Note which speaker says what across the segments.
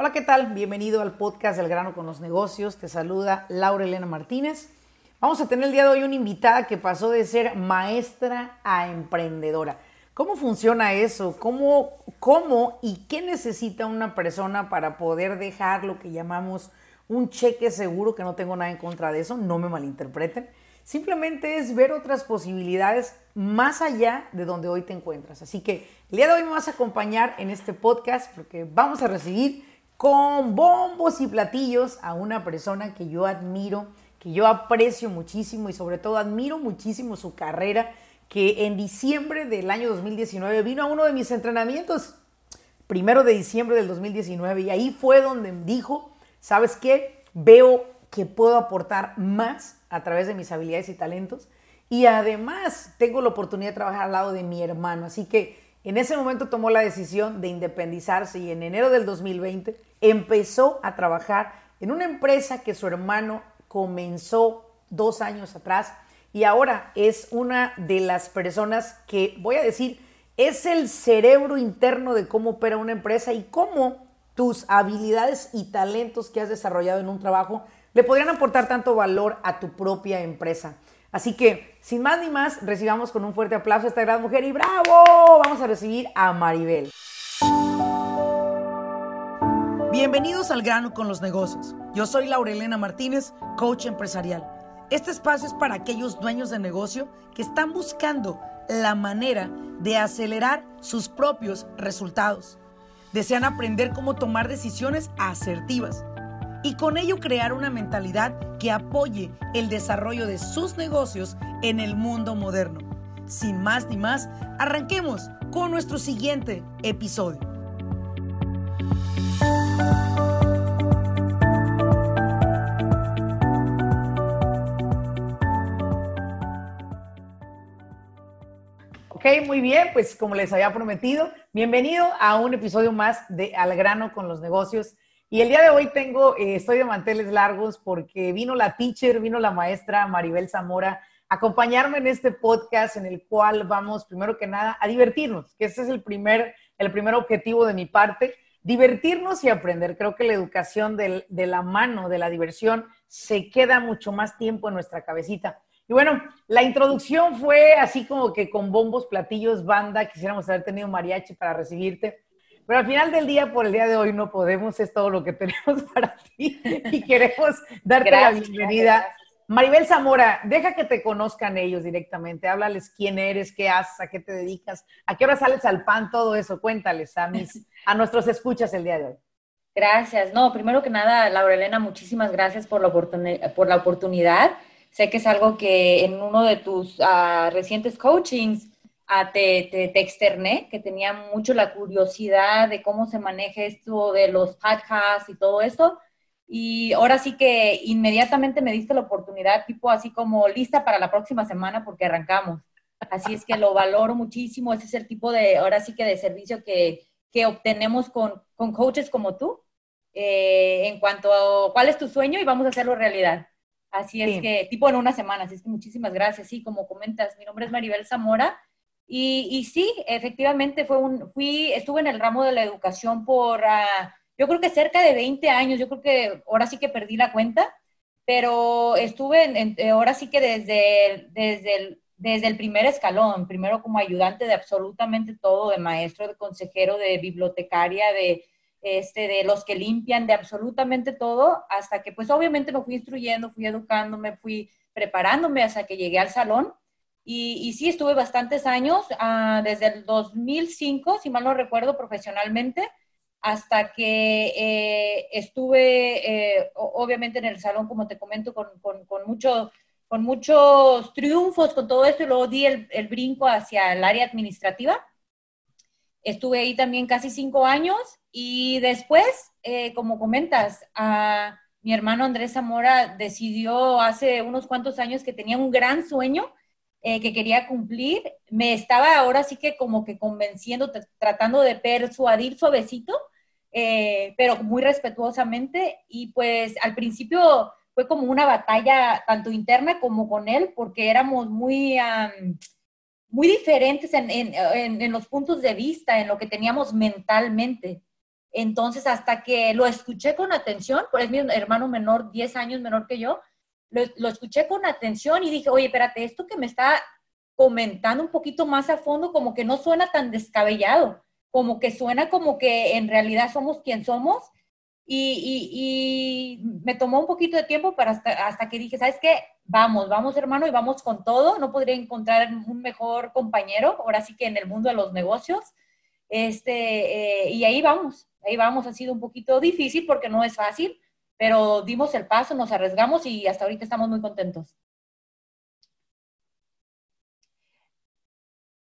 Speaker 1: Hola, ¿qué tal? Bienvenido al podcast del grano con los negocios. Te saluda Laura Elena Martínez. Vamos a tener el día de hoy una invitada que pasó de ser maestra a emprendedora. ¿Cómo funciona eso? ¿Cómo, ¿Cómo y qué necesita una persona para poder dejar lo que llamamos un cheque seguro? Que no tengo nada en contra de eso, no me malinterpreten. Simplemente es ver otras posibilidades más allá de donde hoy te encuentras. Así que el día de hoy me vas a acompañar en este podcast porque vamos a recibir con bombos y platillos a una persona que yo admiro, que yo aprecio muchísimo y sobre todo admiro muchísimo su carrera, que en diciembre del año 2019 vino a uno de mis entrenamientos, primero de diciembre del 2019, y ahí fue donde dijo, ¿sabes qué? Veo que puedo aportar más a través de mis habilidades y talentos y además tengo la oportunidad de trabajar al lado de mi hermano, así que en ese momento tomó la decisión de independizarse y en enero del 2020 empezó a trabajar en una empresa que su hermano comenzó dos años atrás y ahora es una de las personas que, voy a decir, es el cerebro interno de cómo opera una empresa y cómo tus habilidades y talentos que has desarrollado en un trabajo le podrían aportar tanto valor a tu propia empresa. Así que, sin más ni más, recibamos con un fuerte aplauso a esta gran mujer y bravo, vamos a recibir a Maribel. Bienvenidos al grano con los negocios. Yo soy Laurelena Martínez, coach empresarial. Este espacio es para aquellos dueños de negocio que están buscando la manera de acelerar sus propios resultados. Desean aprender cómo tomar decisiones asertivas y con ello crear una mentalidad que apoye el desarrollo de sus negocios en el mundo moderno. Sin más ni más, arranquemos con nuestro siguiente episodio. Ok, muy bien, pues como les había prometido, bienvenido a un episodio más de Al grano con los negocios. Y el día de hoy tengo, eh, estoy de manteles largos porque vino la teacher, vino la maestra Maribel Zamora a acompañarme en este podcast en el cual vamos, primero que nada, a divertirnos, que ese es el primer, el primer objetivo de mi parte, divertirnos y aprender. Creo que la educación de la mano, de la diversión, se queda mucho más tiempo en nuestra cabecita. Y bueno, la introducción fue así como que con bombos, platillos, banda, quisiéramos haber tenido mariachi para recibirte. Pero al final del día, por el día de hoy, no podemos, es todo lo que tenemos para ti y queremos darte la bienvenida. Maribel Zamora, deja que te conozcan ellos directamente, háblales quién eres, qué haces, a qué te dedicas, a qué hora sales al pan, todo eso, cuéntales a, mis, a nuestros escuchas el día de hoy.
Speaker 2: Gracias. No, primero que nada, Laura Elena, muchísimas gracias por la, por la oportunidad. Sé que es algo que en uno de tus uh, recientes coachings te, te, externé, que tenía mucho la curiosidad de cómo se maneja esto de los podcasts y todo eso. Y ahora sí que inmediatamente me diste la oportunidad, tipo así como lista para la próxima semana porque arrancamos. Así es que lo valoro muchísimo. Ese es el tipo de, ahora sí que de servicio que, que obtenemos con, con, coaches como tú. Eh, en cuanto a cuál es tu sueño y vamos a hacerlo realidad. Así es que, tipo en una semana. Así es que muchísimas gracias. Sí, como comentas, mi nombre es Maribel Zamora y, sí, efectivamente fue un, fui, estuve en el ramo de la educación por, ah, yo creo que cerca de 20 años, yo creo que ahora sí que perdí la cuenta, pero estuve en, eh, ahora sí que desde, desde, el, desde el primer escalón, primero como ayudante de absolutamente todo, de maestro, de consejero, de bibliotecaria, de, este, de los que limpian, de absolutamente todo, hasta que pues obviamente me fui instruyendo, fui educándome, fui preparándome hasta que llegué al salón y, sí, estuve bastantes años, ah, desde el 2005, si mal no recuerdo, profesionalmente, hasta que eh, estuve, eh, obviamente, en el salón, como te comento, con, con, con, mucho, con muchos triunfos, con todo esto, y luego di el, el brinco hacia el área administrativa. Estuve ahí también casi cinco años y después, eh, como comentas, mi hermano Andrés Zamora decidió hace unos cuantos años que tenía un gran sueño eh, que quería cumplir, me estaba ahora sí que como que convenciendo, tratando de persuadir suavecito, eh, pero muy respetuosamente. Y pues al principio fue como una batalla tanto interna como con él, porque éramos muy, muy diferentes en, en, en, los puntos de vista, en lo que teníamos mentalmente. Entonces, hasta que lo escuché con atención, pues es mi hermano menor, 10 años menor que yo, lo, lo, escuché con atención y dije, oye, espérate, esto que me está comentando un poquito más a fondo, como que no suena tan descabellado, como que suena como que en realidad somos quien somos. Y, y, me tomó un poquito de tiempo para hasta, hasta que dije, ¿sabes qué? Vamos, vamos hermano y vamos con todo. No podría encontrar un mejor compañero, ahora sí que en el mundo de los negocios. Este, eh, y ahí vamos, ahí vamos. Ha sido un poquito difícil porque no es fácil, pero dimos el paso, nos arriesgamos y hasta ahorita estamos muy contentos.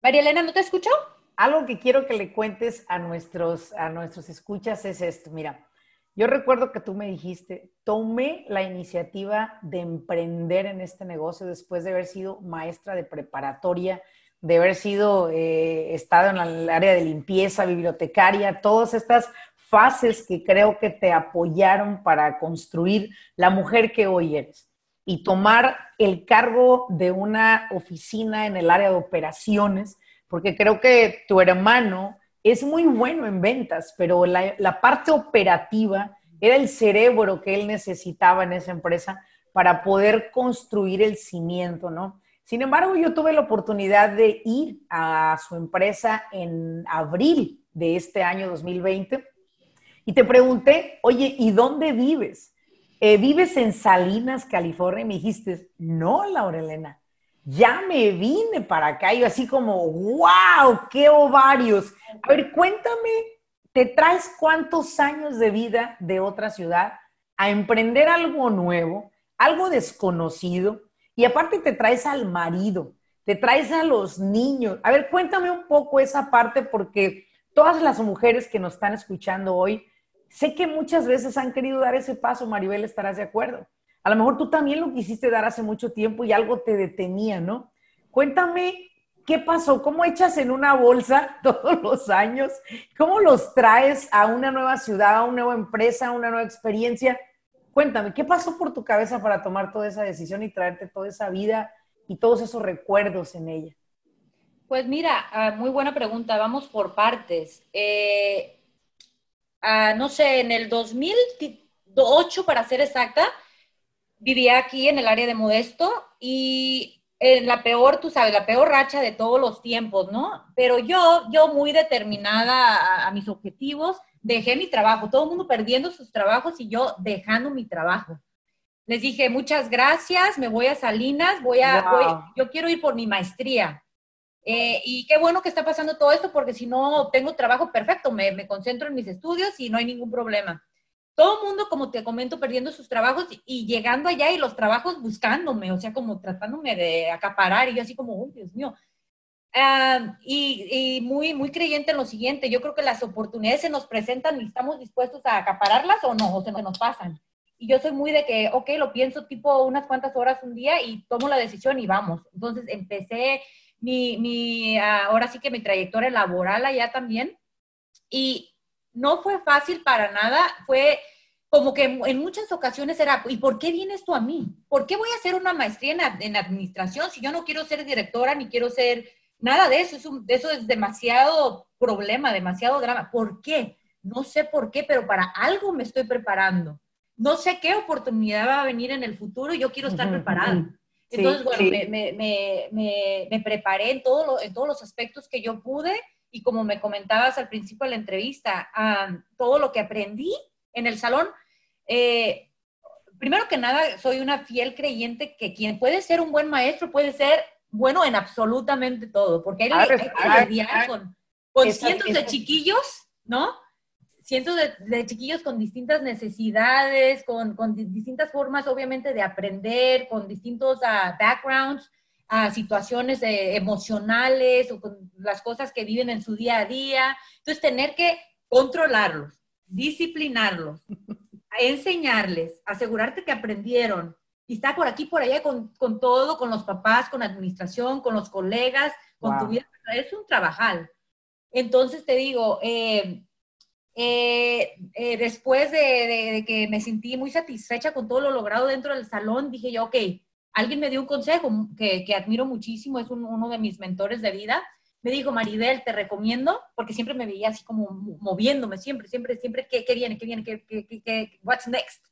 Speaker 2: María Elena, ¿no te escucho?
Speaker 1: Algo que quiero que le cuentes a nuestros, a nuestros escuchas es esto. Mira, yo recuerdo que tú me dijiste, tomé la iniciativa de emprender en este negocio después de haber sido maestra de preparatoria de haber sido, eh, estado en el área de limpieza, bibliotecaria, todas estas fases que creo que te apoyaron para construir la mujer que hoy eres y tomar el cargo de una oficina en el área de operaciones, porque creo que tu hermano es muy bueno en ventas, pero la, la parte operativa era el cerebro que él necesitaba en esa empresa para poder construir el cimiento, ¿no? Sin embargo, yo tuve la oportunidad de ir a su empresa en abril de este año 2020 y te pregunté, oye, ¿y dónde vives? Eh, ¿Vives en Salinas, California? Y me dijiste, no, Laurelena, ya me vine para acá. Y yo así como, wow, qué ovarios. A ver, cuéntame, ¿te traes cuántos años de vida de otra ciudad a emprender algo nuevo, algo desconocido? Y aparte te traes al marido, te traes a los niños. A ver, cuéntame un poco esa parte porque todas las mujeres que nos están escuchando hoy, sé que muchas veces han querido dar ese paso, Maribel, estarás de acuerdo. A lo mejor tú también lo quisiste dar hace mucho tiempo y algo te detenía, ¿no? Cuéntame qué pasó, cómo echas en una bolsa todos los años, cómo los traes a una nueva ciudad, a una nueva empresa, a una nueva experiencia Cuéntame, ¿qué pasó por tu cabeza para tomar toda esa decisión y traerte toda esa vida y todos esos recuerdos en ella?
Speaker 2: Pues mira, ah, muy buena pregunta, vamos por partes. Eh, ah, no sé, en el 2008, para ser exacta, vivía aquí en el área de Modesto y en la peor, tú sabes, la peor racha de todos los tiempos, ¿no? Pero yo, yo muy determinada a mis objetivos, dejé mi trabajo, todo el mundo perdiendo sus trabajos y yo dejando mi trabajo. Les dije, muchas gracias, me voy a Salinas, voy a, yo quiero ir por mi maestría. Eh, y qué bueno que está pasando todo esto porque si no tengo trabajo perfecto, me, me, concentro en mis estudios y no hay ningún problema. Todo mundo, como te comento, perdiendo sus trabajos y llegando allá y los trabajos buscándome, o sea, como tratándome de acaparar y yo así como, Dios mío, y, muy, muy creyente en lo siguiente, yo creo que las oportunidades se nos presentan y estamos dispuestos a acapararlas o no, o se nos pasan. Y yo soy muy de que, ok, lo pienso tipo unas cuantas horas un día y tomo la decisión y vamos. Entonces empecé mi, mi ahora sí que mi trayectoria laboral allá también. Y no fue fácil para nada, fue como que en muchas ocasiones era, ¿y por qué vienes tú a mí? ¿Por qué voy a hacer una maestría en, en administración si yo no quiero ser directora ni quiero ser Nada de eso, es eso es demasiado problema, demasiado drama. ¿Por qué? No sé por qué, pero para algo me estoy preparando. No sé qué oportunidad va a venir en el futuro y yo quiero estar preparada. Entonces, bueno, Me, me, me, me, preparé en, todo en todos los aspectos que yo pude y como me comentabas al principio de la entrevista, todo lo que aprendí en el salón, eh, primero que nada, soy una fiel creyente que quien puede ser un buen maestro puede ser bueno en absolutamente todo, porque hay, que lidiar con, cientos de chiquillos, ¿no? Cientos de, chiquillos con distintas necesidades, con, distintas formas, obviamente, de aprender, con distintos uh, backgrounds, a situaciones eh, emocionales o con las cosas que viven en su día a día. Entonces, tener que controlarlos, disciplinarlos, enseñarles, asegurarte que aprendieron, y está por aquí, por allá, con, con, todo, con los papás, con la administración, con los colegas, con tu vida. Es un trabajal. Entonces te digo, eh, eh, eh, después de, de, que me sentí muy satisfecha con todo lo logrado dentro del salón, dije yo, ok, alguien me dio un consejo que, que admiro muchísimo, es uno de mis mentores de vida, me dijo, Maribel, te recomiendo, porque siempre me veía así como moviéndome, siempre, siempre, siempre, ¿qué, qué viene? ¿Qué viene? ¿Qué, qué, qué, what's next?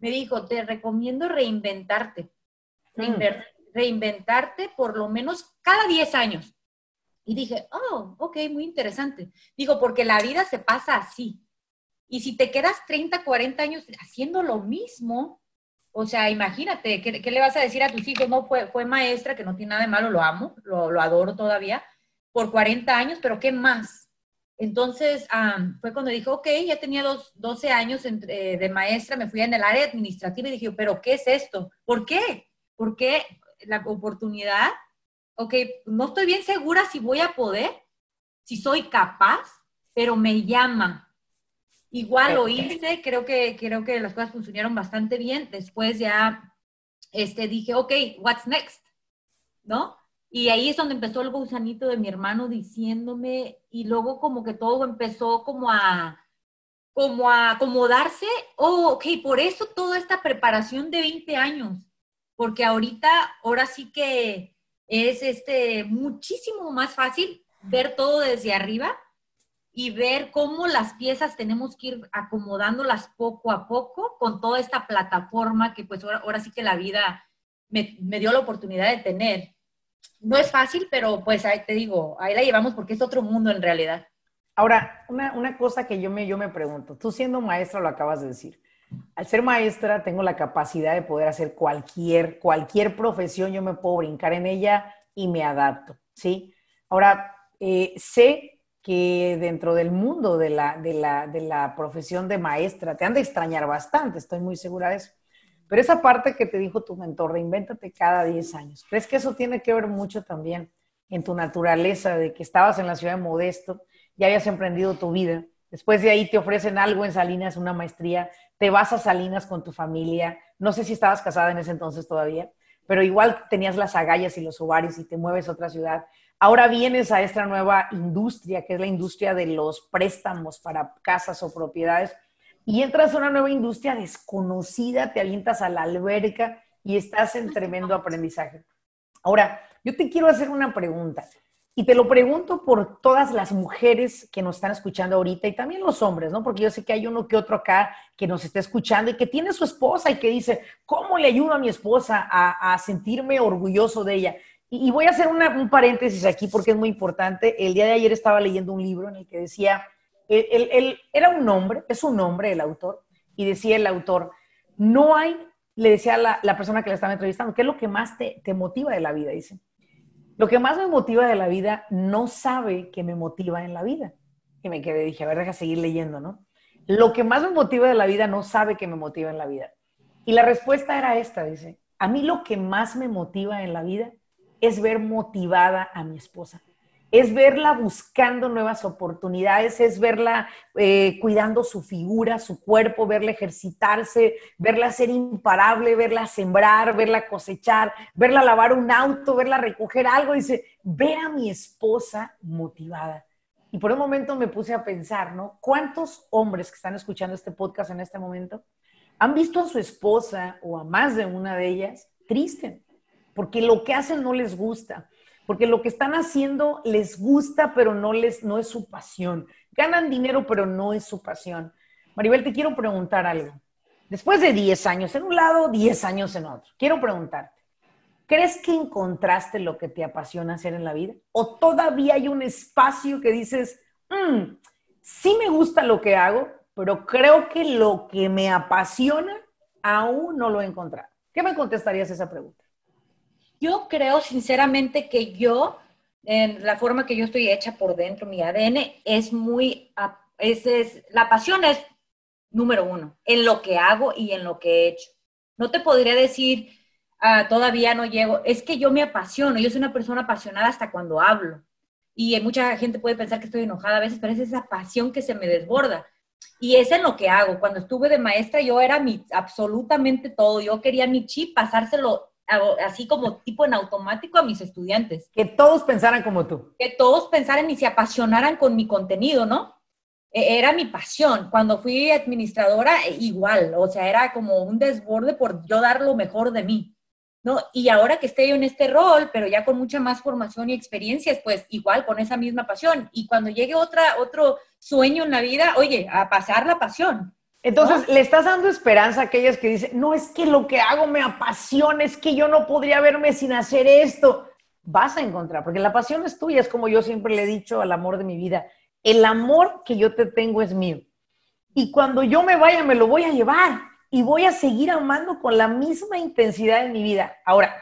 Speaker 2: Me dijo, te recomiendo reinventarte. Mm. Reinventarte por lo menos cada 10 años. Y dije, oh, ok, muy interesante. Dijo, porque la vida se pasa así. Y si te quedas 30, 40 años haciendo lo mismo, o sea, imagínate, ¿qué, le vas a decir a tus hijos? No, fue, fue maestra, que no tiene nada de malo, lo amo, lo, lo adoro todavía, por 40 años, pero ¿qué más? Entonces, fue cuando dijo, ok, ya tenía dos, 12 años de maestra, me fui en el área administrativa y dije, pero ¿qué es esto? ¿Por qué? ¿Por qué la oportunidad? Ok, no estoy bien segura si voy a poder, si soy capaz, pero me llama. Igual lo hice, creo que, creo que las cosas funcionaron bastante bien. Después ya este, dije, ok, what's next? ¿No? Y ahí es donde empezó el gusanito de mi hermano diciéndome, y luego como que todo empezó como a, como a acomodarse. Oh, ok, por eso toda esta preparación de 20 años, porque ahorita, ahora sí que es este, muchísimo más fácil ver todo desde arriba y ver cómo las piezas tenemos que ir acomodándolas poco a poco con toda esta plataforma que pues ahora, sí que la vida me, me dio la oportunidad de tener no es fácil, pero pues ahí te digo, ahí la llevamos porque es otro mundo en realidad.
Speaker 1: Ahora, una, cosa que yo me, yo me pregunto, tú siendo maestra lo acabas de decir, al ser maestra tengo la capacidad de poder hacer cualquier, cualquier profesión, yo me puedo brincar en ella y me adapto, ¿sí? Ahora, eh, sé que dentro del mundo de la, de, la, de la profesión de maestra te han de extrañar bastante, estoy muy segura de eso. Pero esa parte que te dijo tu mentor, reinvéntate cada 10 años, ¿crees que eso tiene que ver mucho también en tu naturaleza de que estabas en la ciudad de Modesto, ya habías emprendido tu vida, después de ahí te ofrecen algo en Salinas, una maestría, te vas a Salinas con tu familia, no sé si estabas casada en ese entonces todavía, pero igual tenías las agallas y los ovarios y te mueves a otra ciudad. Ahora vienes a esta nueva industria, que es la industria de los préstamos para casas o propiedades y entras a una nueva industria desconocida, te avientas a la alberca y estás en tremendo aprendizaje. Ahora, yo te quiero hacer una pregunta y te lo pregunto por todas las mujeres que nos están escuchando ahorita y también los hombres, ¿no? Porque yo sé que hay uno que otro acá que nos está escuchando y que tiene su esposa y que dice, ¿cómo le ayudo a mi esposa a, sentirme orgulloso de ella? Y, voy a hacer un paréntesis aquí porque es muy importante. El día de ayer estaba leyendo un libro en el que decía él, era un hombre, es un hombre el autor, y decía el autor, no hay, le decía a la, persona que le estaba entrevistando, ¿qué es lo que más te, te motiva de la vida? Dice, lo que más me motiva de la vida no sabe que me motiva en la vida. Y me quedé, dije, a ver, deja seguir leyendo, ¿no? Lo que más me motiva de la vida no sabe que me motiva en la vida. Y la respuesta era esta, dice, a mí lo que más me motiva en la vida es ver motivada a mi esposa es verla buscando nuevas oportunidades, es verla eh, cuidando su figura, su cuerpo, verla ejercitarse, verla ser imparable, verla sembrar, verla cosechar, verla lavar un auto, verla recoger algo. Dice, ver a mi esposa motivada. Y por un momento me puse a pensar, ¿no? ¿Cuántos hombres que están escuchando este podcast en este momento han visto a su esposa o a más de una de ellas triste? Porque lo que hacen no les gusta porque lo que están haciendo les gusta, pero no, les, no es su pasión. Ganan dinero, pero no es su pasión. Maribel, te quiero preguntar algo. Después de 10 años en un lado, 10 años en otro, quiero preguntarte, ¿crees que encontraste lo que te apasiona hacer en la vida? ¿O todavía hay un espacio que dices, mm, sí me gusta lo que hago, pero creo que lo que me apasiona aún no lo he encontrado? ¿Qué me contestarías a esa pregunta?
Speaker 2: Yo creo sinceramente que yo, en la forma que yo estoy hecha por dentro, mi ADN, es muy, es, es, la pasión es número uno, en lo que hago y en lo que he hecho. No te podría decir, ah, todavía no llego, es que yo me apasiono, yo soy una persona apasionada hasta cuando hablo. Y mucha gente puede pensar que estoy enojada a veces, pero es esa pasión que se me desborda. Y es en lo que hago. Cuando estuve de maestra, yo era mi, absolutamente todo. Yo quería mi chip pasárselo así como tipo en automático a mis estudiantes.
Speaker 1: Que todos pensaran como tú.
Speaker 2: Que todos pensaran y se apasionaran con mi contenido, ¿no? E, era mi pasión. Cuando fui administradora, e, igual, o sea, era como un desborde por yo dar lo mejor de mí. ¿no? Y ahora que esté yo en este rol, pero ya con mucha más formación y experiencias, pues igual con esa misma pasión. Y cuando llegue otra, otro sueño en la vida, oye, a pasar la pasión.
Speaker 1: Entonces, le estás dando esperanza a aquellas que dicen, no es que lo que hago me apasiona, es que yo no podría verme sin hacer esto. Vas a encontrar, porque la pasión es tuya, es como yo siempre le he dicho al amor de mi vida, el amor que yo te tengo es mío. Y cuando yo me vaya, me lo voy a llevar y voy a seguir amando con la misma intensidad en mi vida. Ahora,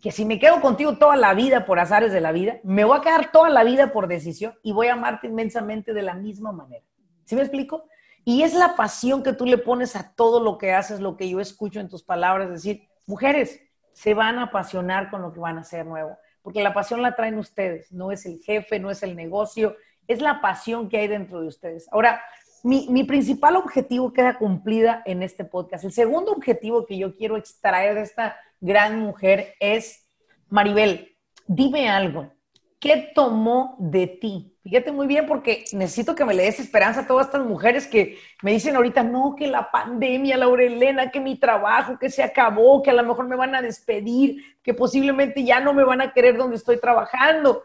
Speaker 1: que si me quedo contigo toda la vida por azares de la vida, me voy a quedar toda la vida por decisión y voy a amarte inmensamente de la misma manera. ¿Sí me explico? Y es la pasión que tú le pones a todo lo que haces, lo que yo escucho en tus palabras, decir, mujeres, se van a apasionar con lo que van a hacer nuevo, porque la pasión la traen ustedes, no es el jefe, no es el negocio, es la pasión que hay dentro de ustedes. Ahora, mi, principal objetivo queda cumplida en este podcast. El segundo objetivo que yo quiero extraer de esta gran mujer es, Maribel, dime algo. ¿Qué tomó de ti? Fíjate muy bien porque necesito que me le des esperanza a todas estas mujeres que me dicen ahorita, no, que la pandemia, Laurelena, que mi trabajo, que se acabó, que a lo mejor me van a despedir, que posiblemente ya no me van a querer donde estoy trabajando.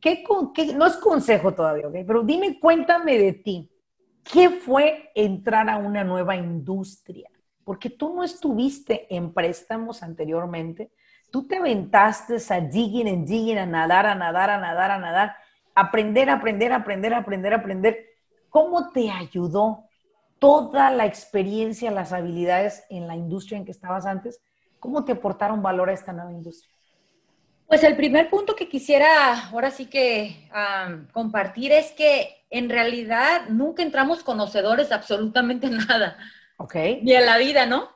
Speaker 1: ¿Qué, qué no es consejo todavía, ¿ok? Pero dime, cuéntame de ti. ¿Qué fue entrar a una nueva industria? Porque tú no estuviste en préstamos anteriormente, tú te aventaste a digging and digging, a nadar, a nadar, a nadar, a nadar, aprender, aprender, aprender, aprender, aprender. ¿Cómo te ayudó toda la experiencia, las habilidades en la industria en que estabas antes? ¿Cómo te aportaron valor a esta nueva industria?
Speaker 2: Pues el primer punto que quisiera ahora sí que compartir es que en realidad nunca entramos conocedores absolutamente nada.
Speaker 1: Ok.
Speaker 2: Ni a la vida, ¿no?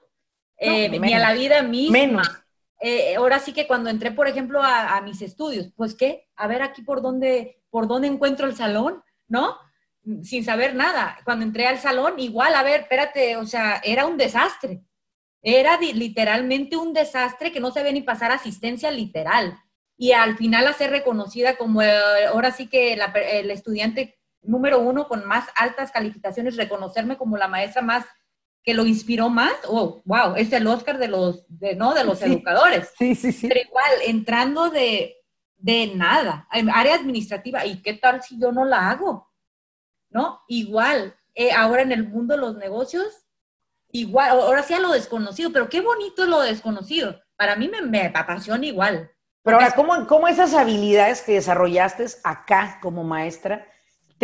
Speaker 2: Eh, ni a la vida misma. Eh, ahora sí que cuando entré, por ejemplo, a, mis estudios, pues qué, a ver aquí por dónde, por dónde encuentro el salón, ¿no? Sin saber nada. Cuando entré al salón, igual, a ver, espérate, o sea, era un desastre. Era literalmente un desastre que no se ve ni pasar asistencia literal. Y al final a ser reconocida como eh, ahora sí que el estudiante número uno con más altas calificaciones, reconocerme como la maestra más que lo inspiró más, oh, wow, es el Oscar de los, de, ¿no? de los educadores.
Speaker 1: Sí, sí, sí.
Speaker 2: Pero igual, entrando de, de nada, en área administrativa, ¿y qué tal si yo no la hago? ¿No? Igual, eh, ahora en el mundo de los negocios, igual, ahora sí a lo desconocido, pero qué bonito es lo desconocido. Para mí me, me apasiona igual.
Speaker 1: Pero ahora, ¿cómo, ¿cómo, esas habilidades que desarrollaste acá como maestra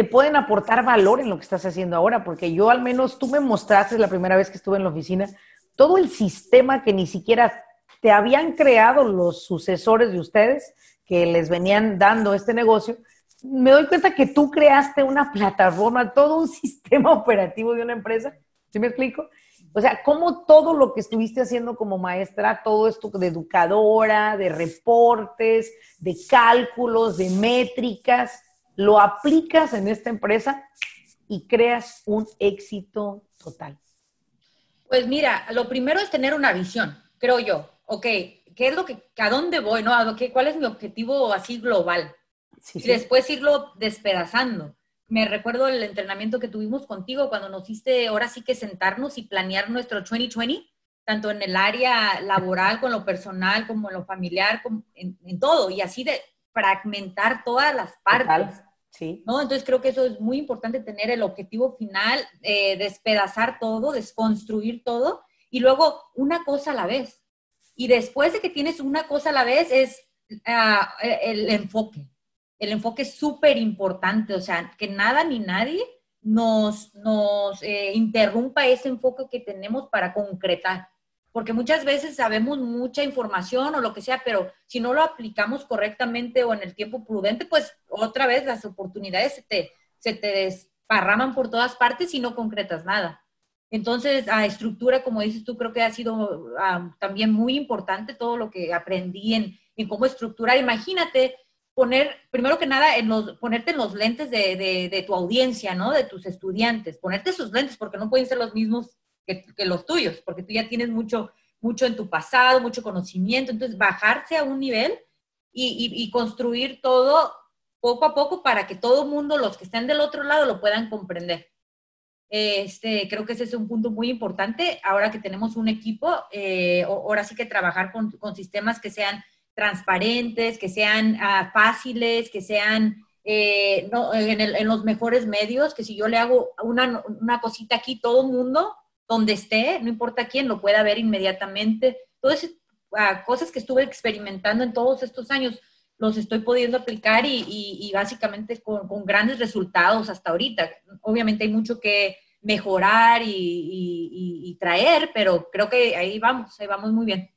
Speaker 1: te pueden aportar valor en lo que estás haciendo ahora? Porque yo al menos, tú me mostraste la primera vez que estuve en la oficina, todo el sistema que ni siquiera te habían creado los sucesores de ustedes, que les venían dando este negocio, me doy cuenta que tú creaste una plataforma, todo un sistema operativo de una empresa. ¿Sí me explico? O sea, cómo todo lo que estuviste haciendo como maestra, todo esto de educadora, de reportes, de cálculos, de métricas, lo aplicas en esta empresa y creas un éxito total.
Speaker 2: Pues mira, lo primero es tener una visión, creo yo. Ok, ¿qué es lo que, a dónde voy, no? ¿Cuál es mi objetivo así global? y después irlo despedazando me recuerdo el entrenamiento que tuvimos contigo cuando nos hiciste ahora sí que sentarnos y planear nuestro 2020, tanto en el área laboral, con lo personal, como en lo familiar, en, todo, y así de fragmentar todas las partes.
Speaker 1: Sí.
Speaker 2: ¿no? Entonces creo que eso es muy importante tener el objetivo final, eh, despedazar todo, desconstruir todo, y luego una cosa a la vez. Y después de que tienes una cosa a la vez es ah, el enfoque el enfoque es súper importante, o sea, que nada ni nadie nos, nos eh, interrumpa ese enfoque que tenemos para concretar. Porque muchas veces sabemos mucha información o lo que sea, pero si no lo aplicamos correctamente o en el tiempo prudente, pues otra vez las oportunidades se te, se te desparraman por todas partes y no concretas nada. Entonces, a estructura, como dices tú, creo que ha sido ah, también muy importante todo lo que aprendí en, en cómo estructurar. Imagínate poner, primero que nada, en los, ponerte en los lentes de, tu audiencia, ¿no? De tus estudiantes, ponerte sus lentes porque no pueden ser los mismos que, los tuyos, porque tú ya tienes mucho, mucho en tu pasado, mucho conocimiento, entonces bajarse a un nivel y, construir todo poco a poco para que todo el mundo, los que estén del otro lado, lo puedan comprender. Este, creo que ese es un punto muy importante. Ahora que tenemos un equipo, eh, ahora sí que trabajar con, con, sistemas que sean transparentes, que sean uh, fáciles, que sean eh, no, en, el, en, los mejores medios, que si yo le hago una, una cosita aquí, todo el mundo, donde esté, no importa quién, lo pueda ver inmediatamente. Todas esas uh, cosas que estuve experimentando en todos estos años, los estoy pudiendo aplicar y, y, y básicamente con, con, grandes resultados hasta ahorita. Obviamente hay mucho que mejorar y, y, traer, pero creo que ahí vamos, ahí vamos muy bien.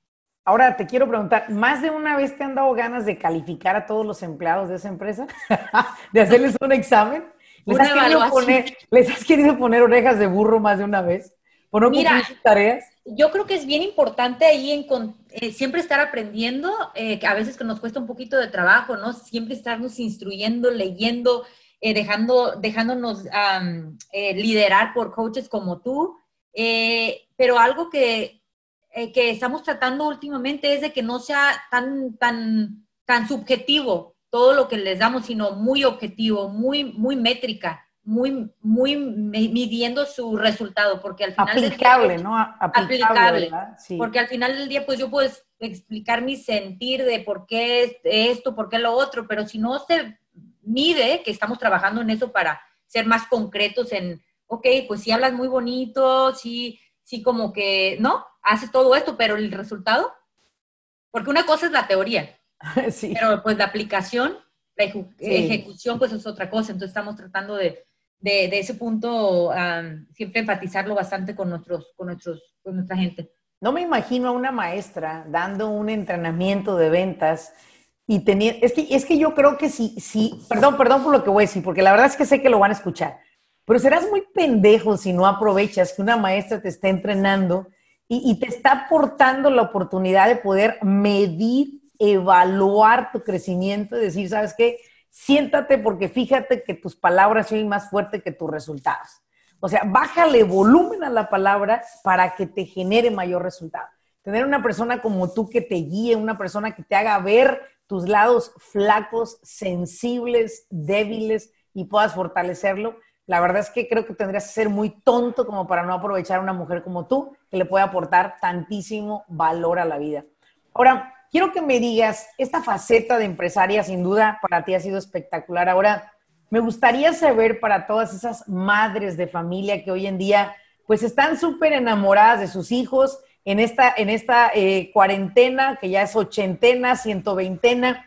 Speaker 1: Ahora te quiero preguntar, ¿más de una vez te han dado ganas de calificar a todos los empleados de esa empresa? ¿De hacerles un examen? ¿Les has, poner, ¿Les has, querido poner, orejas de burro más de una vez? ¿Por no Mira, sus tareas?
Speaker 2: Yo creo que es bien importante ahí en, eh, siempre estar aprendiendo, eh, a veces que nos cuesta un poquito de trabajo, ¿no? Siempre estarnos instruyendo, leyendo, eh, dejando, dejándonos um, liderar por coaches como tú. pero algo que, que estamos tratando últimamente es de que no sea tan, tan, tan subjetivo todo lo que les damos, sino muy objetivo, muy, muy métrica muy, muy midiendo su resultado, porque al final
Speaker 1: aplicable,
Speaker 2: del
Speaker 1: día, ¿no? Aplicable,
Speaker 2: sí. porque al final del día, pues yo puedo explicar mi sentir de por qué esto, por qué lo otro, pero si no se mide, que estamos trabajando en eso para ser más concretos en, ok, pues si hablas muy bonito, sí, sí como que, ¿no? Haces todo esto, pero el resultado, porque una cosa es la teoría, sí. pero pues la aplicación, la ejecución, pues es otra cosa, entonces estamos tratando de de, ese punto siempre enfatizarlo bastante con, nuestros, con, nuestros, con nuestra gente.
Speaker 1: No me imagino a una maestra dando un entrenamiento de ventas y teniendo, es que, es que yo creo que sí, sí, perdón, perdón por lo que voy a decir, porque la verdad es que sé que lo van a escuchar, pero serás muy pendejo si no aprovechas que una maestra te esté entrenando y, y te está aportando la oportunidad de poder medir, evaluar tu crecimiento y decir, ¿sabes qué? Siéntate porque fíjate que tus palabras son más fuertes que tus resultados. O sea, bájale volumen a la palabra para que te genere mayor resultado. Tener una persona como tú que te guíe, una persona que te haga ver tus lados flacos, sensibles, débiles y puedas fortalecerlo. La verdad es que creo que tendrías que ser muy tonto como para no aprovechar a una mujer como tú que le puede aportar tantísimo valor a la vida. Ahora, quiero que me digas, esta faceta de empresaria sin duda para ti ha sido espectacular. Ahora, me gustaría saber para todas esas madres de familia que hoy en día pues están súper enamoradas de sus hijos en esta, en esta eh, cuarentena, que ya es ochentena, ciento veintena.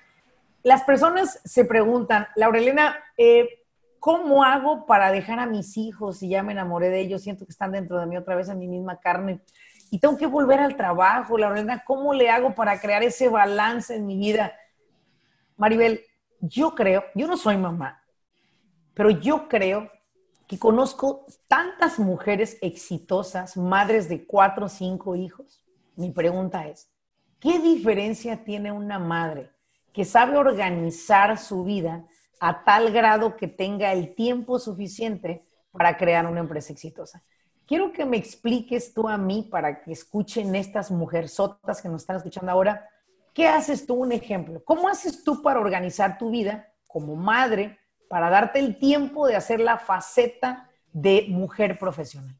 Speaker 1: Las personas se preguntan, Laurelena, eh, ¿cómo hago para dejar a mis hijos si ya me enamoré de ellos? Siento que están dentro de mí otra vez en mi misma carne y tengo que volver al trabajo, la verdad, ¿cómo le hago para crear ese balance en mi vida? Maribel, yo creo, yo no soy mamá, pero yo creo que conozco tantas mujeres exitosas, madres de cuatro o cinco hijos. Mi pregunta es, ¿qué diferencia tiene una madre que sabe organizar su vida a tal grado que tenga el tiempo suficiente para crear una empresa exitosa? Quiero que me expliques tú a mí para que escuchen estas mujerzotas que nos están escuchando ahora. ¿Qué haces tú un ejemplo? ¿Cómo haces tú para organizar tu vida como madre, para darte el tiempo de hacer la faceta de mujer profesional?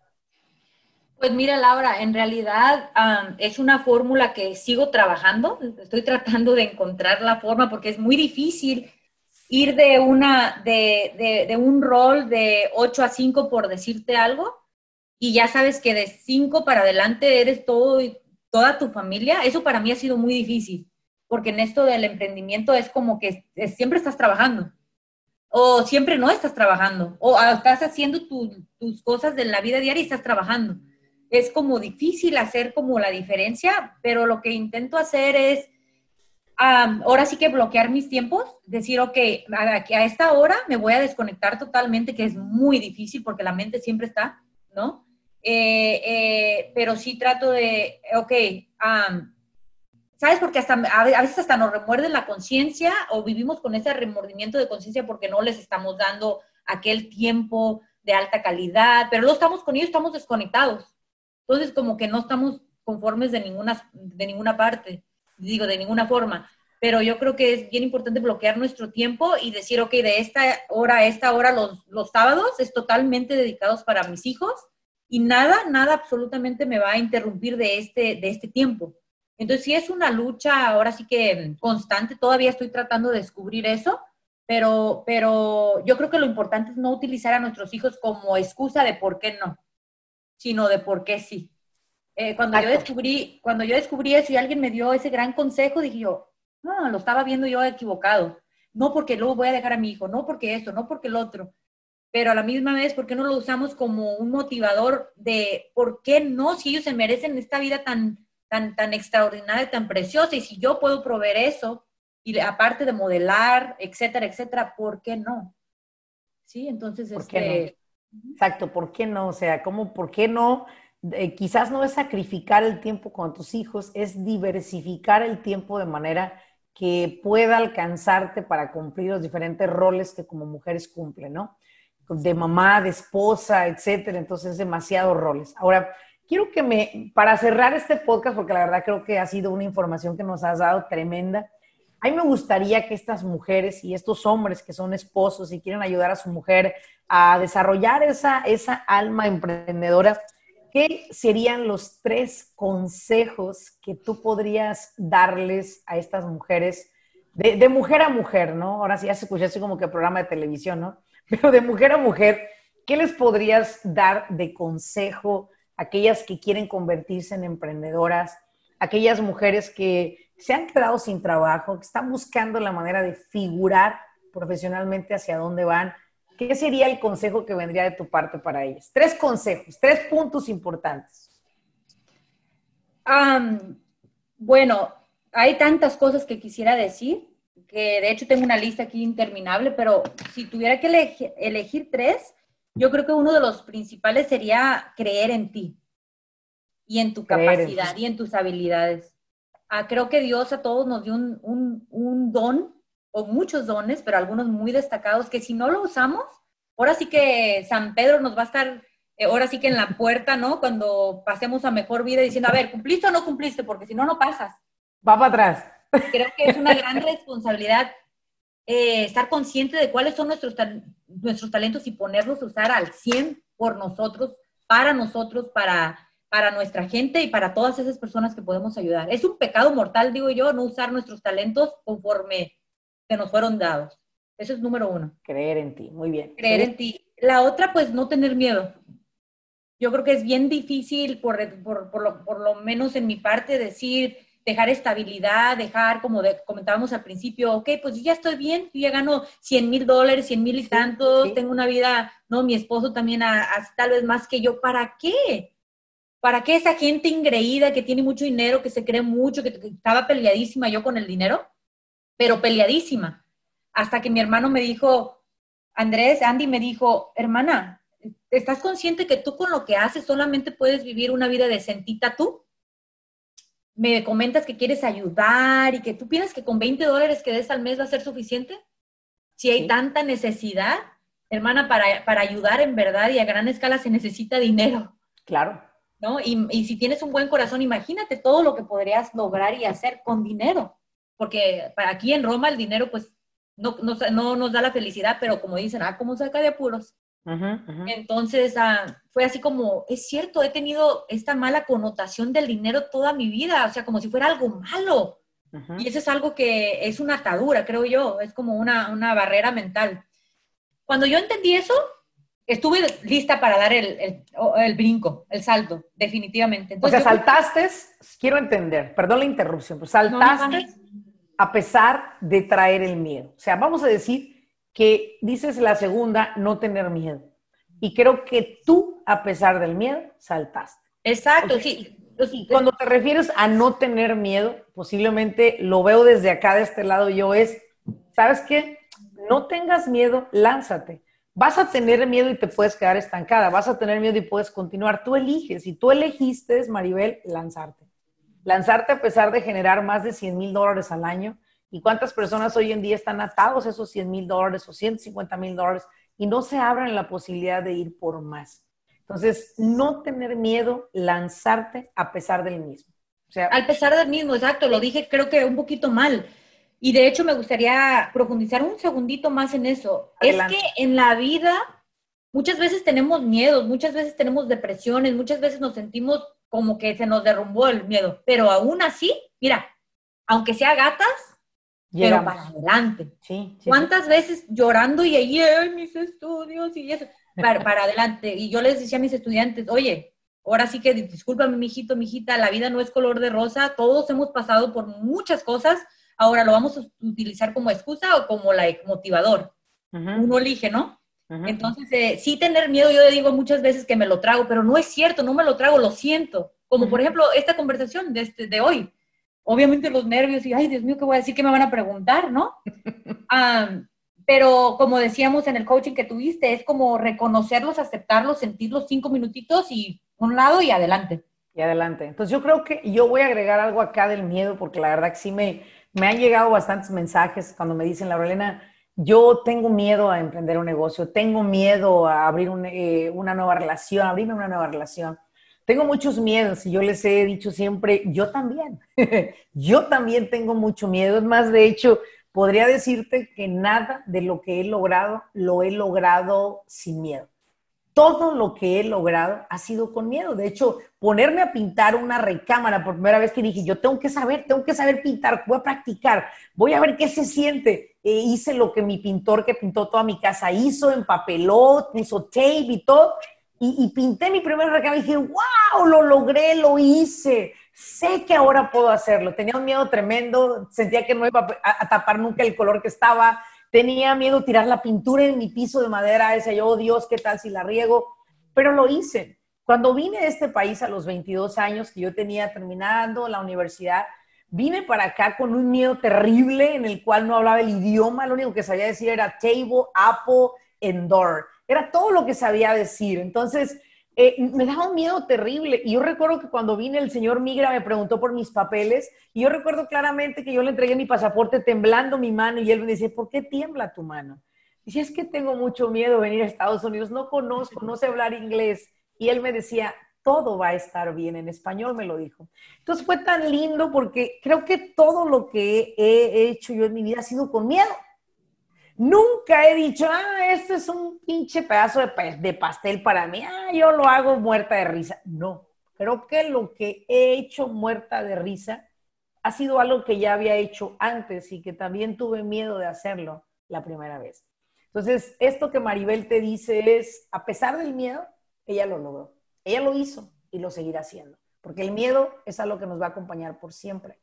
Speaker 2: Pues mira, Laura, en realidad es una fórmula que sigo trabajando. Estoy tratando de encontrar la forma porque es muy difícil ir de, una, de, de, de un rol de 8 a 5 por decirte algo y ya sabes que de cinco para adelante eres todo toda tu familia, eso para mí ha sido muy difícil, porque en esto del emprendimiento es como que siempre estás trabajando, o siempre no estás trabajando, o estás haciendo tus cosas de la vida diaria y estás trabajando. Es como difícil hacer como la diferencia, pero lo que intento hacer es, ahora sí que bloquear mis tiempos, decir, ok, a, a esta hora me voy a desconectar totalmente, que es muy difícil porque la mente siempre está, ¿no? Eh, eh, pero sí trato de, ok, ¿sabes? Porque hasta, a veces hasta nos remuerden la conciencia o vivimos con ese remordimiento de conciencia porque no les estamos dando aquel tiempo de alta calidad, pero luego estamos con ellos, estamos desconectados. Entonces, como que no estamos conformes de ninguna, de ninguna parte, digo, de ninguna forma. pero yo creo que es bien importante bloquear nuestro tiempo y decir, ok, de esta hora a esta hora los, los sábados es totalmente dedicados para mis hijos y nada, nada absolutamente me va a interrumpir de este, de este tiempo. Entonces, sí es una lucha, ahora sí que constante, todavía estoy tratando de descubrir eso, pero, pero yo creo que lo importante es no utilizar a nuestros hijos como excusa de por qué no, sino de por qué sí. Eh, cuando, yo descubrí, cuando yo descubrí eso y alguien me dio ese gran consejo, dije yo, no, lo estaba viendo yo equivocado. No porque luego voy a dejar a mi hijo, no porque esto, no porque el otro. Pero a la misma vez, ¿por qué no lo usamos como un motivador de por qué no? Si ellos se merecen esta vida tan, tan, tan extraordinaria, tan preciosa, y si yo puedo proveer eso, y aparte de modelar, etcétera, etcétera, ¿por qué no? Sí, entonces,
Speaker 1: ¿Por este... Exacto, ¿por qué no? O sea, ¿cómo, por qué no? Eh, quizás no es sacrificar el tiempo con tus hijos, es diversificar el tiempo de manera que pueda alcanzarte para cumplir los diferentes roles que como mujeres cumplen, ¿no? De mamá, de esposa, etcétera. Entonces, demasiados roles. Ahora, quiero que me, para cerrar este podcast, porque la verdad creo que ha sido una información que nos has dado tremenda, a mí me gustaría que estas mujeres y estos hombres que son esposos y quieren ayudar a su mujer a desarrollar esa, esa alma emprendedora, ¿qué serían los tres consejos que tú podrías darles a estas mujeres, de, mujer a mujer, ¿no? Ahora sí ya se escucha así como que programa de televisión, ¿no? Pero de mujer a mujer, ¿qué les podrías dar de consejo a aquellas que quieren convertirse en emprendedoras, aquellas mujeres que se han quedado sin trabajo, que están buscando la manera de figurar profesionalmente hacia dónde van? ¿Qué sería el consejo que vendría de tu parte para ellas? Tres consejos, tres puntos importantes.
Speaker 2: bueno, hay tantas cosas que quisiera decir, que de hecho tengo una lista aquí interminable, pero si tuviera que elegir, tres, yo creo que uno de los principales sería creer en ti y en tu capacidad y en tus habilidades. Ah, creo que Dios a todos nos dio un, un don o muchos dones, pero algunos muy destacados, que si no lo usamos, ahora sí que San Pedro nos va a estar, eh, ahora sí que en la puerta, ¿no? Cuando pasemos a mejor vida diciendo, a ver, ¿cumpliste o no cumpliste? Porque si no, no pasas.
Speaker 1: Va para atrás.
Speaker 2: Creo que es una gran responsabilidad eh, estar consciente de cuáles son nuestros, nuestros talentos y ponerlos a usar al 100 por nosotros, para nosotros, para, para nuestra gente y para todas esas personas que podemos ayudar. Es un pecado mortal, digo yo, no usar nuestros talentos conforme que nos fueron dados. Eso es número uno.
Speaker 1: Creer en ti, muy bien.
Speaker 2: Creer en ti. La otra, pues no tener miedo. Yo creo que es bien difícil, por, por, lo, menos en mi parte, decir, dejar estabilidad, dejar, como comentábamos al principio, ok, pues ya estoy bien, yo ya gano 100 mil dólares, 100 mil y tantos, tengo una vida, no, mi esposo también a, tal vez más que yo, ¿para qué? ¿Para qué esa gente ingreída que tiene mucho dinero, que se cree mucho, que estaba peleadísima yo con el dinero? pero peleadísima. Hasta que mi hermano me dijo, Andrés, Andy me dijo, hermana, ¿estás consciente que tú con lo que haces solamente puedes vivir una vida decentita tú? Me comentas que quieres ayudar y que tú piensas que con 20 dólares que des al mes va a ser suficiente. Si hay tanta necesidad, hermana, para, para, ayudar en verdad y a gran escala se necesita dinero.
Speaker 1: Claro.
Speaker 2: ¿No? Y, y si tienes un buen corazón, imagínate todo lo que podrías lograr y hacer con dinero porque para aquí en Roma el dinero pues no, no, nos da la felicidad, pero como dicen, ah, ¿cómo saca de apuros? Entonces ah, fue así como, es cierto, he tenido esta mala connotación del dinero toda mi vida, o sea, como si fuera algo malo. Y eso es algo que es una atadura, creo yo, es como una, una barrera mental. Cuando yo entendí eso, estuve lista para dar el, el, brinco, el salto, definitivamente.
Speaker 1: o sea, saltaste, quiero entender, perdón la interrupción, pues saltaste a pesar de traer el miedo. O sea, vamos a decir que dices la segunda, no tener miedo. Y creo que tú, a pesar del miedo, saltaste.
Speaker 2: Exacto, sí.
Speaker 1: Cuando te refieres a no tener miedo, posiblemente lo veo desde acá, de este lado, yo es, ¿sabes qué? No tengas miedo, lánzate. Vas a tener miedo y te puedes quedar estancada, vas a tener miedo y puedes continuar. Tú eliges, y tú elegiste, Maribel, lanzarte lanzarte a pesar de generar más de 100 mil dólares al año. ¿Y cuántas personas hoy en día están atados a esos 100 mil dólares o 150 mil dólares y no se abren la posibilidad de ir por más? Entonces, no tener miedo, lanzarte a pesar del mismo.
Speaker 2: O sea, Al pesar del mismo, exacto, lo dije creo que un poquito mal. Y de hecho me gustaría profundizar un segundito más en eso. Es que en la vida muchas veces tenemos miedos, muchas veces tenemos depresiones, muchas veces nos sentimos como que se nos derrumbó el miedo, pero aún así, mira, aunque sea gatas, pero para adelante. Sí, ¿Cuántas veces llorando y ahí, mis estudios y eso, para, para adelante? Y yo les decía a mis estudiantes, oye, ahora sí que discúlpame, mijito, mijita, la vida no es color de rosa, todos hemos pasado por muchas cosas, ahora lo vamos a utilizar como excusa o como la motivador. Uno elige, ¿no? Entonces, eh, sí tener miedo, yo le digo muchas veces que me lo trago, pero no es cierto, no me lo trago, lo siento. Como por ejemplo esta conversación de, este, de hoy. Obviamente los nervios y, ay, Dios mío, ¿qué voy a decir? ¿Qué me van a preguntar? ¿No? pero como decíamos en el coaching que tuviste, es como reconocerlos, aceptarlos, sentirlos cinco minutitos y un lado y adelante.
Speaker 1: Y adelante. Entonces yo creo que yo voy a agregar algo acá del miedo, porque la verdad que sí me, me han llegado bastantes mensajes cuando me dicen, Laurelena, yo tengo miedo a emprender un negocio, tengo miedo a abrir eh, una nueva relación, abrirme una nueva relación. Tengo muchos miedos y yo les he dicho siempre, yo también, yo también tengo mucho miedo. Es más, de hecho, podría decirte que nada de lo que he logrado lo he logrado sin miedo todo lo que he logrado ha sido con miedo. De hecho, ponerme a pintar una recámara por primera vez que dije, yo tengo que saber, tengo que saber pintar, voy a practicar, voy a ver qué se siente. E hice lo que mi pintor que pintó toda mi casa hizo, empapeló, puso tape y todo. Y, pinté mi primera recámara y dije, wow, lo logré, lo hice. Sé que ahora puedo hacerlo. Tenía un miedo tremendo, sentía que no iba a tapar nunca el color que estaba Tenía miedo tirar la pintura en mi piso de madera, decía yo, oh Dios, ¿qué tal si la riego? Pero lo hice. Cuando vine a este país a los 22 años que yo tenía terminando la universidad, vine para acá con un miedo terrible en el cual no hablaba el idioma, lo único que sabía decir era table, apple, and door. Era todo lo que sabía decir. Entonces, eh, me daba un miedo terrible. Y yo recuerdo que cuando vine el señor Migra me preguntó por mis papeles y yo recuerdo claramente que yo le entregué mi pasaporte temblando mi mano y él me decía, ¿por qué tiembla tu mano? Dice, es que tengo mucho miedo de venir a Estados Unidos, no conozco, no sé hablar inglés. Y él me decía, todo va a estar bien, en español me lo dijo. Entonces fue tan lindo porque creo que todo lo que he hecho yo en mi vida ha sido con miedo. Nunca he dicho, ah, este es un pinche pedazo de, pastel para mí, ah, yo lo hago muerta de risa. No, creo que lo que he hecho muerta de risa ha sido algo que ya había hecho antes y que también tuve miedo de hacerlo la primera vez. Entonces, esto que Maribel te dice es, a pesar del miedo, ella lo logró. Ella lo hizo y lo seguirá haciendo, porque el miedo es algo que nos va a acompañar por siempre.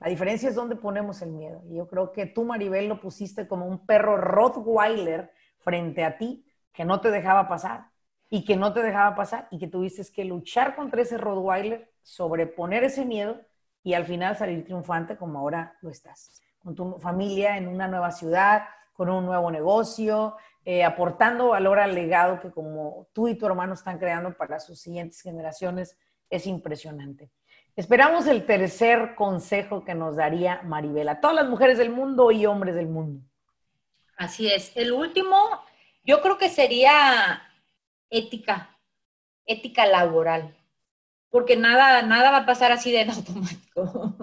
Speaker 1: La diferencia es dónde ponemos el miedo. Y yo creo que tú, Maribel, lo pusiste como un perro Rottweiler frente a ti que no te dejaba pasar y que no te dejaba pasar y que tuviste que luchar contra ese Rottweiler, sobreponer ese miedo y al final salir triunfante como ahora lo estás. Con tu familia en una nueva ciudad, con un nuevo negocio, eh, aportando valor al legado que como tú y tu hermano están creando para sus siguientes generaciones, es impresionante. Esperamos el tercer consejo que nos daría Maribel a todas las mujeres del mundo y hombres del mundo.
Speaker 2: Así es. El último, yo creo que sería ética, ética laboral, porque nada, nada va a pasar así de automático.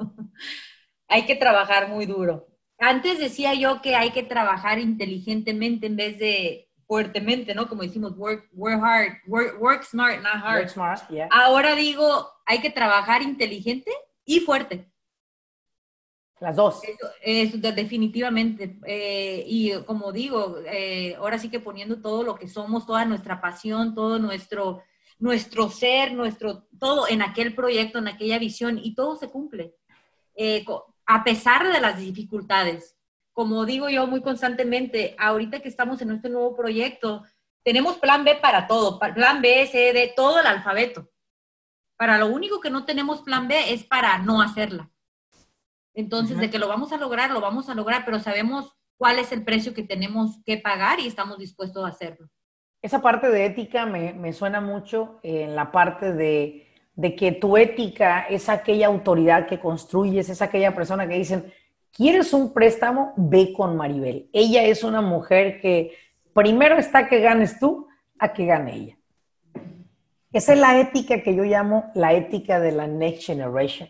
Speaker 2: hay que trabajar muy duro. Antes decía yo que hay que trabajar inteligentemente en vez de fuertemente, ¿no? Como decimos, work, work hard, work, smart, not hard. Work smart, yeah. Ahora digo, hay que trabajar inteligente y fuerte.
Speaker 1: Las dos.
Speaker 2: Eso, definitivamente. Eh, y como digo, eh, ahora sí que poniendo todo lo que somos, toda nuestra pasión, todo nuestro, nuestro ser, nuestro, todo en aquel proyecto, en aquella visión, y todo se cumple. Eh, a pesar de las dificultades como digo yo muy constantemente, ahorita que estamos en este nuevo proyecto, tenemos plan B para todo, plan B, C, D, todo el alfabeto. Para lo único que no tenemos plan B es para no hacerla. Entonces, de que lo vamos a lograr, lo vamos a lograr, pero sabemos cuál es el precio que tenemos que pagar y estamos dispuestos a hacerlo.
Speaker 1: Esa parte de ética me, me suena mucho en la parte de, de que tu ética es aquella autoridad que construyes, es aquella persona que dicen, ¿Quieres un préstamo? Ve con Maribel. Ella es una mujer que primero está que ganes tú a que gane ella. Esa es la ética que yo llamo la ética de la Next Generation.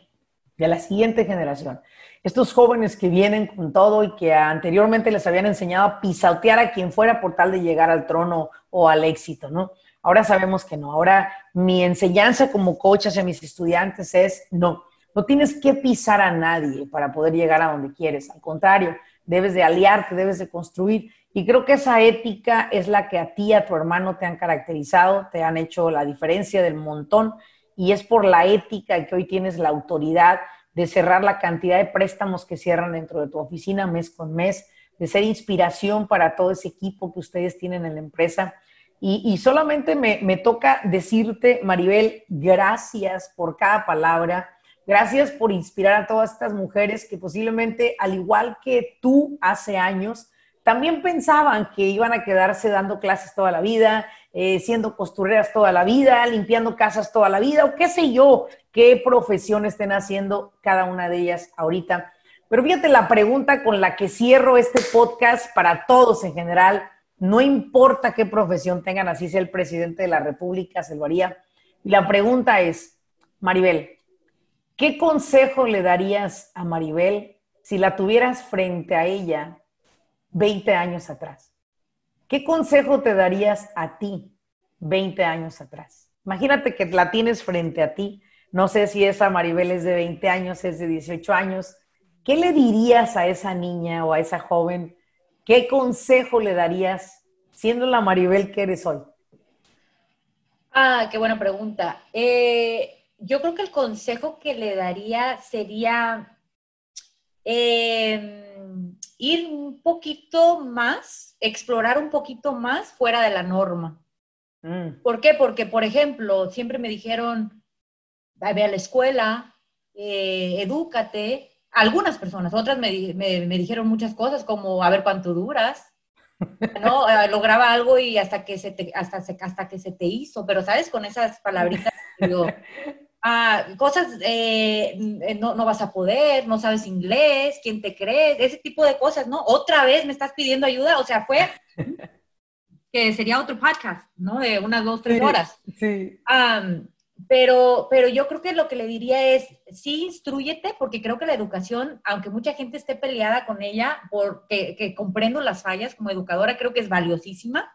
Speaker 1: de la siguiente generación. Estos jóvenes que vienen con todo y que anteriormente les habían enseñado a pisotear a quien fuera por tal de llegar al trono o al éxito, ¿no? Ahora sabemos que no. Ahora mi enseñanza como coach hacia mis estudiantes es no. No tienes que pisar a nadie para poder llegar a donde quieres. Al contrario, debes de aliarte, debes de construir. Y creo que esa ética es la que a ti, a tu hermano te han caracterizado, te han hecho la diferencia del montón. Y es por la ética que hoy tienes la autoridad de cerrar la cantidad de préstamos que cierran dentro de tu oficina mes con mes, de ser inspiración para todo ese equipo que ustedes tienen en la empresa. Y, solamente me, me, toca decirte, Maribel, gracias por cada palabra, gracias por inspirar a todas estas mujeres que posiblemente, al igual que tú hace años, también pensaban que iban a quedarse dando clases toda la vida, eh, siendo costureras toda la vida, limpiando casas toda la vida, o qué sé yo, qué profesión estén haciendo cada una de ellas ahorita. Pero fíjate la pregunta con la que cierro este podcast para todos en general no importa qué profesión tengan, así sea el presidente de la República, se lo haría. Y la pregunta es, Maribel, ¿qué consejo le darías a Maribel si la tuvieras frente a ella 20 años atrás? ¿Qué consejo te darías a ti 20 años atrás? Imagínate que la tienes frente a ti. No sé si esa Maribel es de 20 años, es de 18 años. ¿Qué le dirías a esa niña o a esa joven ¿Qué consejo le darías siendo la Maribel que eres hoy?
Speaker 2: Ah, qué buena pregunta. Eh, yo creo que el consejo que le daría sería em, ir un poquito más, explorar un poquito más fuera de la norma. Mm. ¿Por qué? Porque, por ejemplo, siempre me dijeron, ve a la escuela, eh, edúcate, algunas personas, otras me, dijeron muchas cosas como a ver cuánto duras, ¿no? Eh, lograba algo y hasta que se te, hasta, hasta que se te hizo, pero sabes, con esas palabritas, digo, ah, cosas, eh, no, no, vas a poder, no sabes inglés, quién te crees, ese tipo de cosas, ¿no? Otra vez me estás pidiendo ayuda, o sea, fue que sería otro podcast, ¿no? De unas dos, tres horas. Sí. Pero, pero yo creo que lo que le diría es, sí, instruyete, porque creo que la educación, aunque mucha gente esté peleada con ella, porque que comprendo las fallas como educadora, creo que es valiosísima,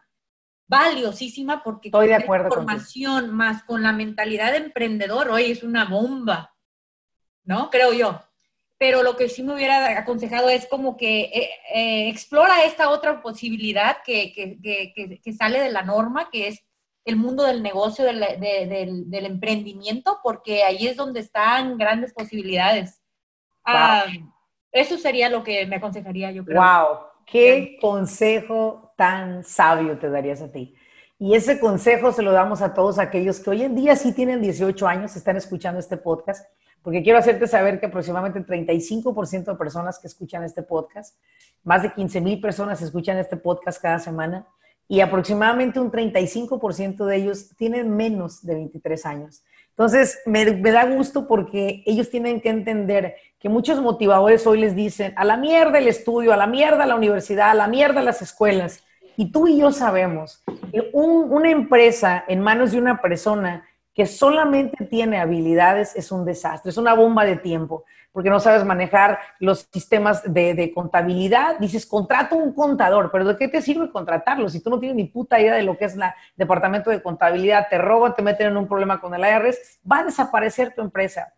Speaker 2: valiosísima porque
Speaker 1: Estoy de acuerdo
Speaker 2: formación más con la mentalidad de emprendedor, hoy es una bomba, ¿no? Creo yo. Pero lo que sí me hubiera aconsejado es como que eh, eh, explora esta otra posibilidad que, que, que sale de la norma, que es el mundo del negocio, del, del, emprendimiento, porque ahí es donde están grandes posibilidades. Ah, eso sería lo que me aconsejaría yo creo.
Speaker 1: ¡Wow! ¿Qué consejo tan sabio te darías a ti? Y ese consejo se lo damos a todos aquellos que hoy en día sí tienen 18 años, están escuchando este podcast, porque quiero hacerte saber que aproximadamente el 35% de personas que escuchan este podcast, más de 15 mil personas escuchan este podcast cada semana, y aproximadamente un 35% de ellos tienen menos de 23 años. Entonces, me, da gusto porque ellos tienen que entender que muchos motivadores hoy les dicen, a la mierda el estudio, a la mierda la universidad, a la mierda las escuelas. Y tú y yo sabemos que una empresa en manos de una persona que solamente tiene habilidades es un desastre, es una bomba de tiempo porque no sabes manejar los sistemas de, contabilidad. Dices, contrato un contador, pero ¿de qué te sirve contratarlo si tú no tienes ni puta idea de lo que es el departamento de contabilidad? Te roban, te meten en un problema con el IRS, va a desaparecer tu empresa.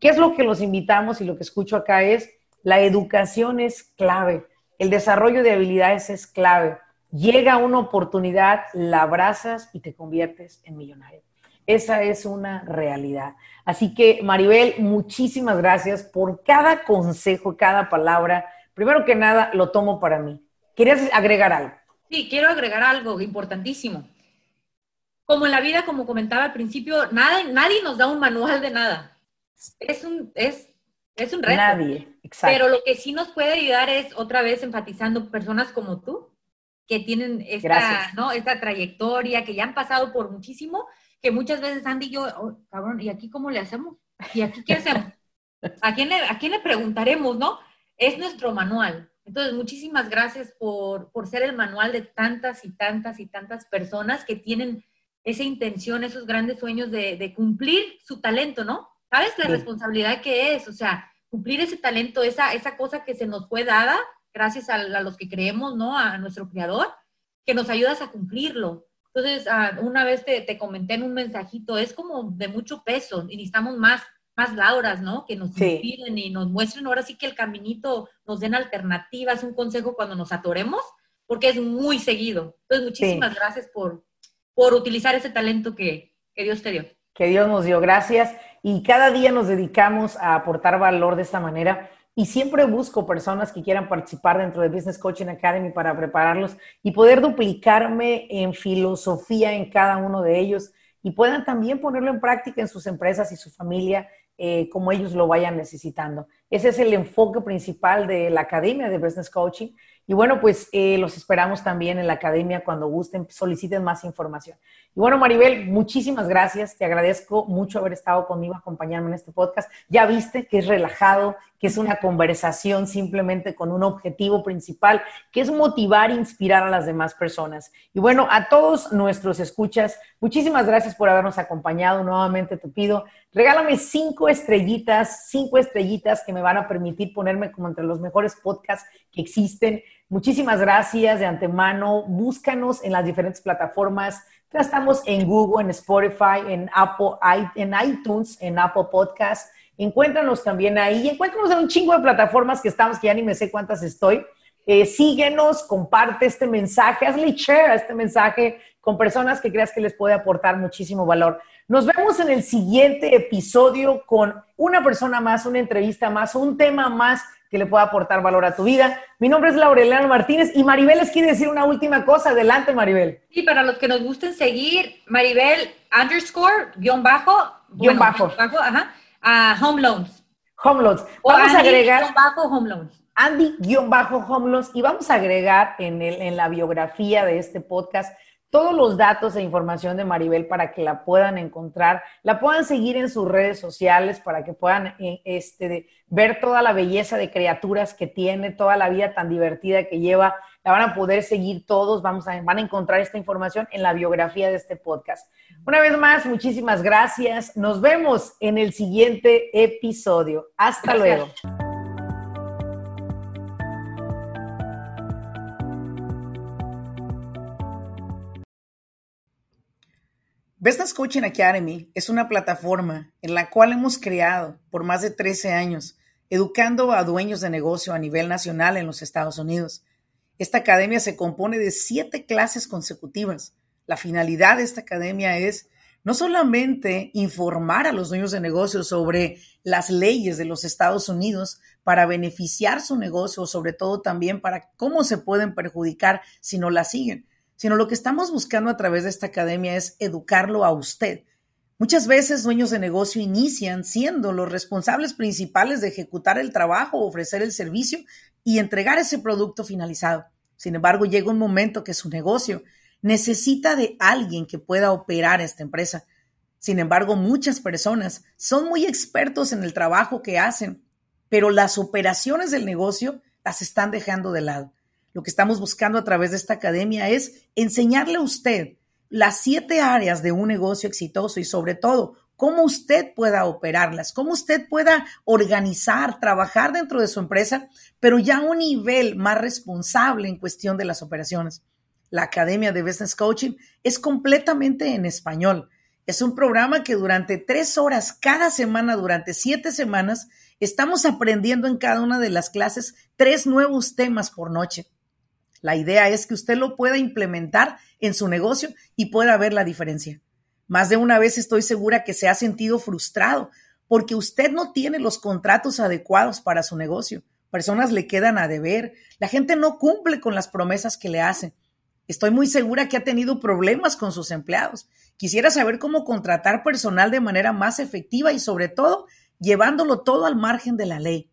Speaker 1: ¿Qué es lo que los invitamos y lo que escucho acá es, la educación es clave, el desarrollo de habilidades es clave. Llega una oportunidad, la abrazas y te conviertes en millonario. Esa es una realidad. Así que, Maribel, muchísimas gracias por cada consejo, cada palabra. Primero que nada, lo tomo para mí. ¿Querías agregar algo?
Speaker 2: Sí, quiero agregar algo importantísimo. Como en la vida, como comentaba al principio, nada, nadie nos da un manual de nada. Es un, es, es un reto.
Speaker 1: Nadie, exacto.
Speaker 2: Pero lo que sí nos puede ayudar es, otra vez, enfatizando personas como tú, que tienen esta, ¿no? esta trayectoria, que ya han pasado por muchísimo que muchas veces Andy y yo, oh, cabrón, ¿y aquí cómo le hacemos? ¿Y aquí qué hacemos? ¿A quién le, a quién le preguntaremos, no? Es nuestro manual. Entonces, muchísimas gracias por, por ser el manual de tantas y tantas y tantas personas que tienen esa intención, esos grandes sueños de, de cumplir su talento, ¿no? ¿Sabes la responsabilidad que es? O sea, cumplir ese talento, esa, esa cosa que se nos fue dada gracias a, los que creemos, ¿no? A nuestro creador, que nos ayudas a cumplirlo. Entonces, ah, una vez te, te, comenté en un mensajito, es como de mucho peso y necesitamos más, más Lauras, ¿no? Que nos inspiren y nos muestren ahora sí que el caminito, nos den alternativas, un consejo cuando nos atoremos, porque es muy seguido. Entonces, muchísimas gracias por, por utilizar ese talento que, que Dios te dio.
Speaker 1: Que Dios nos dio, gracias. Y cada día nos dedicamos a aportar valor de esta manera. Y siempre busco personas que quieran participar dentro de Business Coaching Academy para prepararlos y poder duplicarme en filosofía en cada uno de ellos y puedan también ponerlo en práctica en sus empresas y su familia eh, como ellos lo vayan necesitando. Ese es el enfoque principal de la Academia de Business Coaching y bueno, pues eh, los esperamos también en la academia cuando gusten, soliciten más información. Y bueno, Maribel, muchísimas gracias. Te agradezco mucho haber estado conmigo, acompañarme en este podcast. Ya viste que es relajado, que es una conversación simplemente con un objetivo principal, que es motivar e inspirar a las demás personas. Y bueno, a todos nuestros escuchas, muchísimas gracias por habernos acompañado. Nuevamente te pido, regálame cinco estrellitas, cinco estrellitas que me van a permitir ponerme como entre los mejores podcasts que existen. Muchísimas gracias de antemano. Búscanos en las diferentes plataformas. Ya estamos en Google, en Spotify, en Apple, en iTunes, en Apple Podcasts. Encuéntranos también ahí. Encuéntranos en un chingo de plataformas que estamos, que ya ni me sé cuántas estoy. Eh, síguenos, comparte este mensaje, hazle share a este mensaje con personas que creas que les puede aportar muchísimo valor. Nos vemos en el siguiente episodio con una persona más, una entrevista más, un tema más que le pueda aportar valor a tu vida. Mi nombre es Laurelena Martínez y Maribel les quiere decir una última cosa. Adelante, Maribel.
Speaker 2: Sí, para los que nos gusten seguir, Maribel underscore, guion bajo.
Speaker 1: Guión bajo.
Speaker 2: bajo ajá, a home loans.
Speaker 1: Home loans. Vamos a agregar.
Speaker 2: Bajo home loans.
Speaker 1: Andy-Home Loans y vamos a agregar en, el, en la biografía de este podcast todos los datos e información de Maribel para que la puedan encontrar, la puedan seguir en sus redes sociales para que puedan eh, este, ver toda la belleza de criaturas que tiene, toda la vida tan divertida que lleva. La van a poder seguir todos, vamos a, van a encontrar esta información en la biografía de este podcast. Una vez más, muchísimas gracias. Nos vemos en el siguiente episodio. Hasta luego. Business Coaching Academy es una plataforma en la cual hemos creado por más de 13 años, educando a dueños de negocio a nivel nacional en los Estados Unidos. Esta academia se compone de siete clases consecutivas. La finalidad de esta academia es no solamente informar a los dueños de negocio sobre las leyes de los Estados Unidos para beneficiar su negocio, sobre todo también para cómo se pueden perjudicar si no la siguen, sino lo que estamos buscando a través de esta academia es educarlo a usted. Muchas veces dueños de negocio inician siendo los responsables principales de ejecutar el trabajo, ofrecer el servicio y entregar ese producto finalizado. Sin embargo, llega un momento que su negocio necesita de alguien que pueda operar esta empresa. Sin embargo, muchas personas son muy expertos en el trabajo que hacen, pero las operaciones del negocio las están dejando de lado. Lo que estamos buscando a través de esta academia es enseñarle a usted las siete áreas de un negocio exitoso y sobre todo cómo usted pueda operarlas, cómo usted pueda organizar, trabajar dentro de su empresa, pero ya a un nivel más responsable en cuestión de las operaciones. La Academia de Business Coaching es completamente en español. Es un programa que durante tres horas cada semana, durante siete semanas, estamos aprendiendo en cada una de las clases tres nuevos temas por noche. La idea es que usted lo pueda implementar en su negocio y pueda ver la diferencia. Más de una vez estoy segura que se ha sentido frustrado porque usted no tiene los contratos adecuados para su negocio. Personas le quedan a deber. La gente no cumple con las promesas que le hacen. Estoy muy segura que ha tenido problemas con sus empleados. Quisiera saber cómo contratar personal de manera más efectiva y sobre todo llevándolo todo al margen de la ley.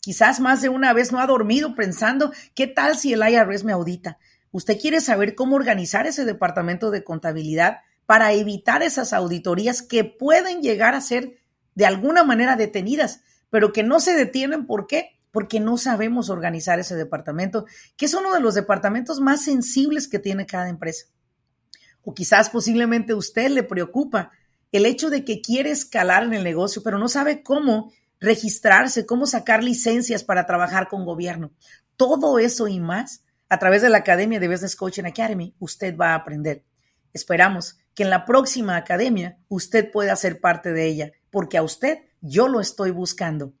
Speaker 1: Quizás más de una vez no ha dormido pensando, ¿qué tal si el IRS me audita? Usted quiere saber cómo organizar ese departamento de contabilidad para evitar esas auditorías que pueden llegar a ser de alguna manera detenidas, pero que no se detienen. ¿Por qué? Porque no sabemos organizar ese departamento, que es uno de los departamentos más sensibles que tiene cada empresa. O quizás posiblemente a usted le preocupa el hecho de que quiere escalar en el negocio, pero no sabe cómo registrarse, cómo sacar licencias para trabajar con gobierno. Todo eso y más a través de la Academia de Business Coaching Academy, usted va a aprender. Esperamos que en la próxima academia usted pueda ser parte de ella, porque a usted yo lo estoy buscando.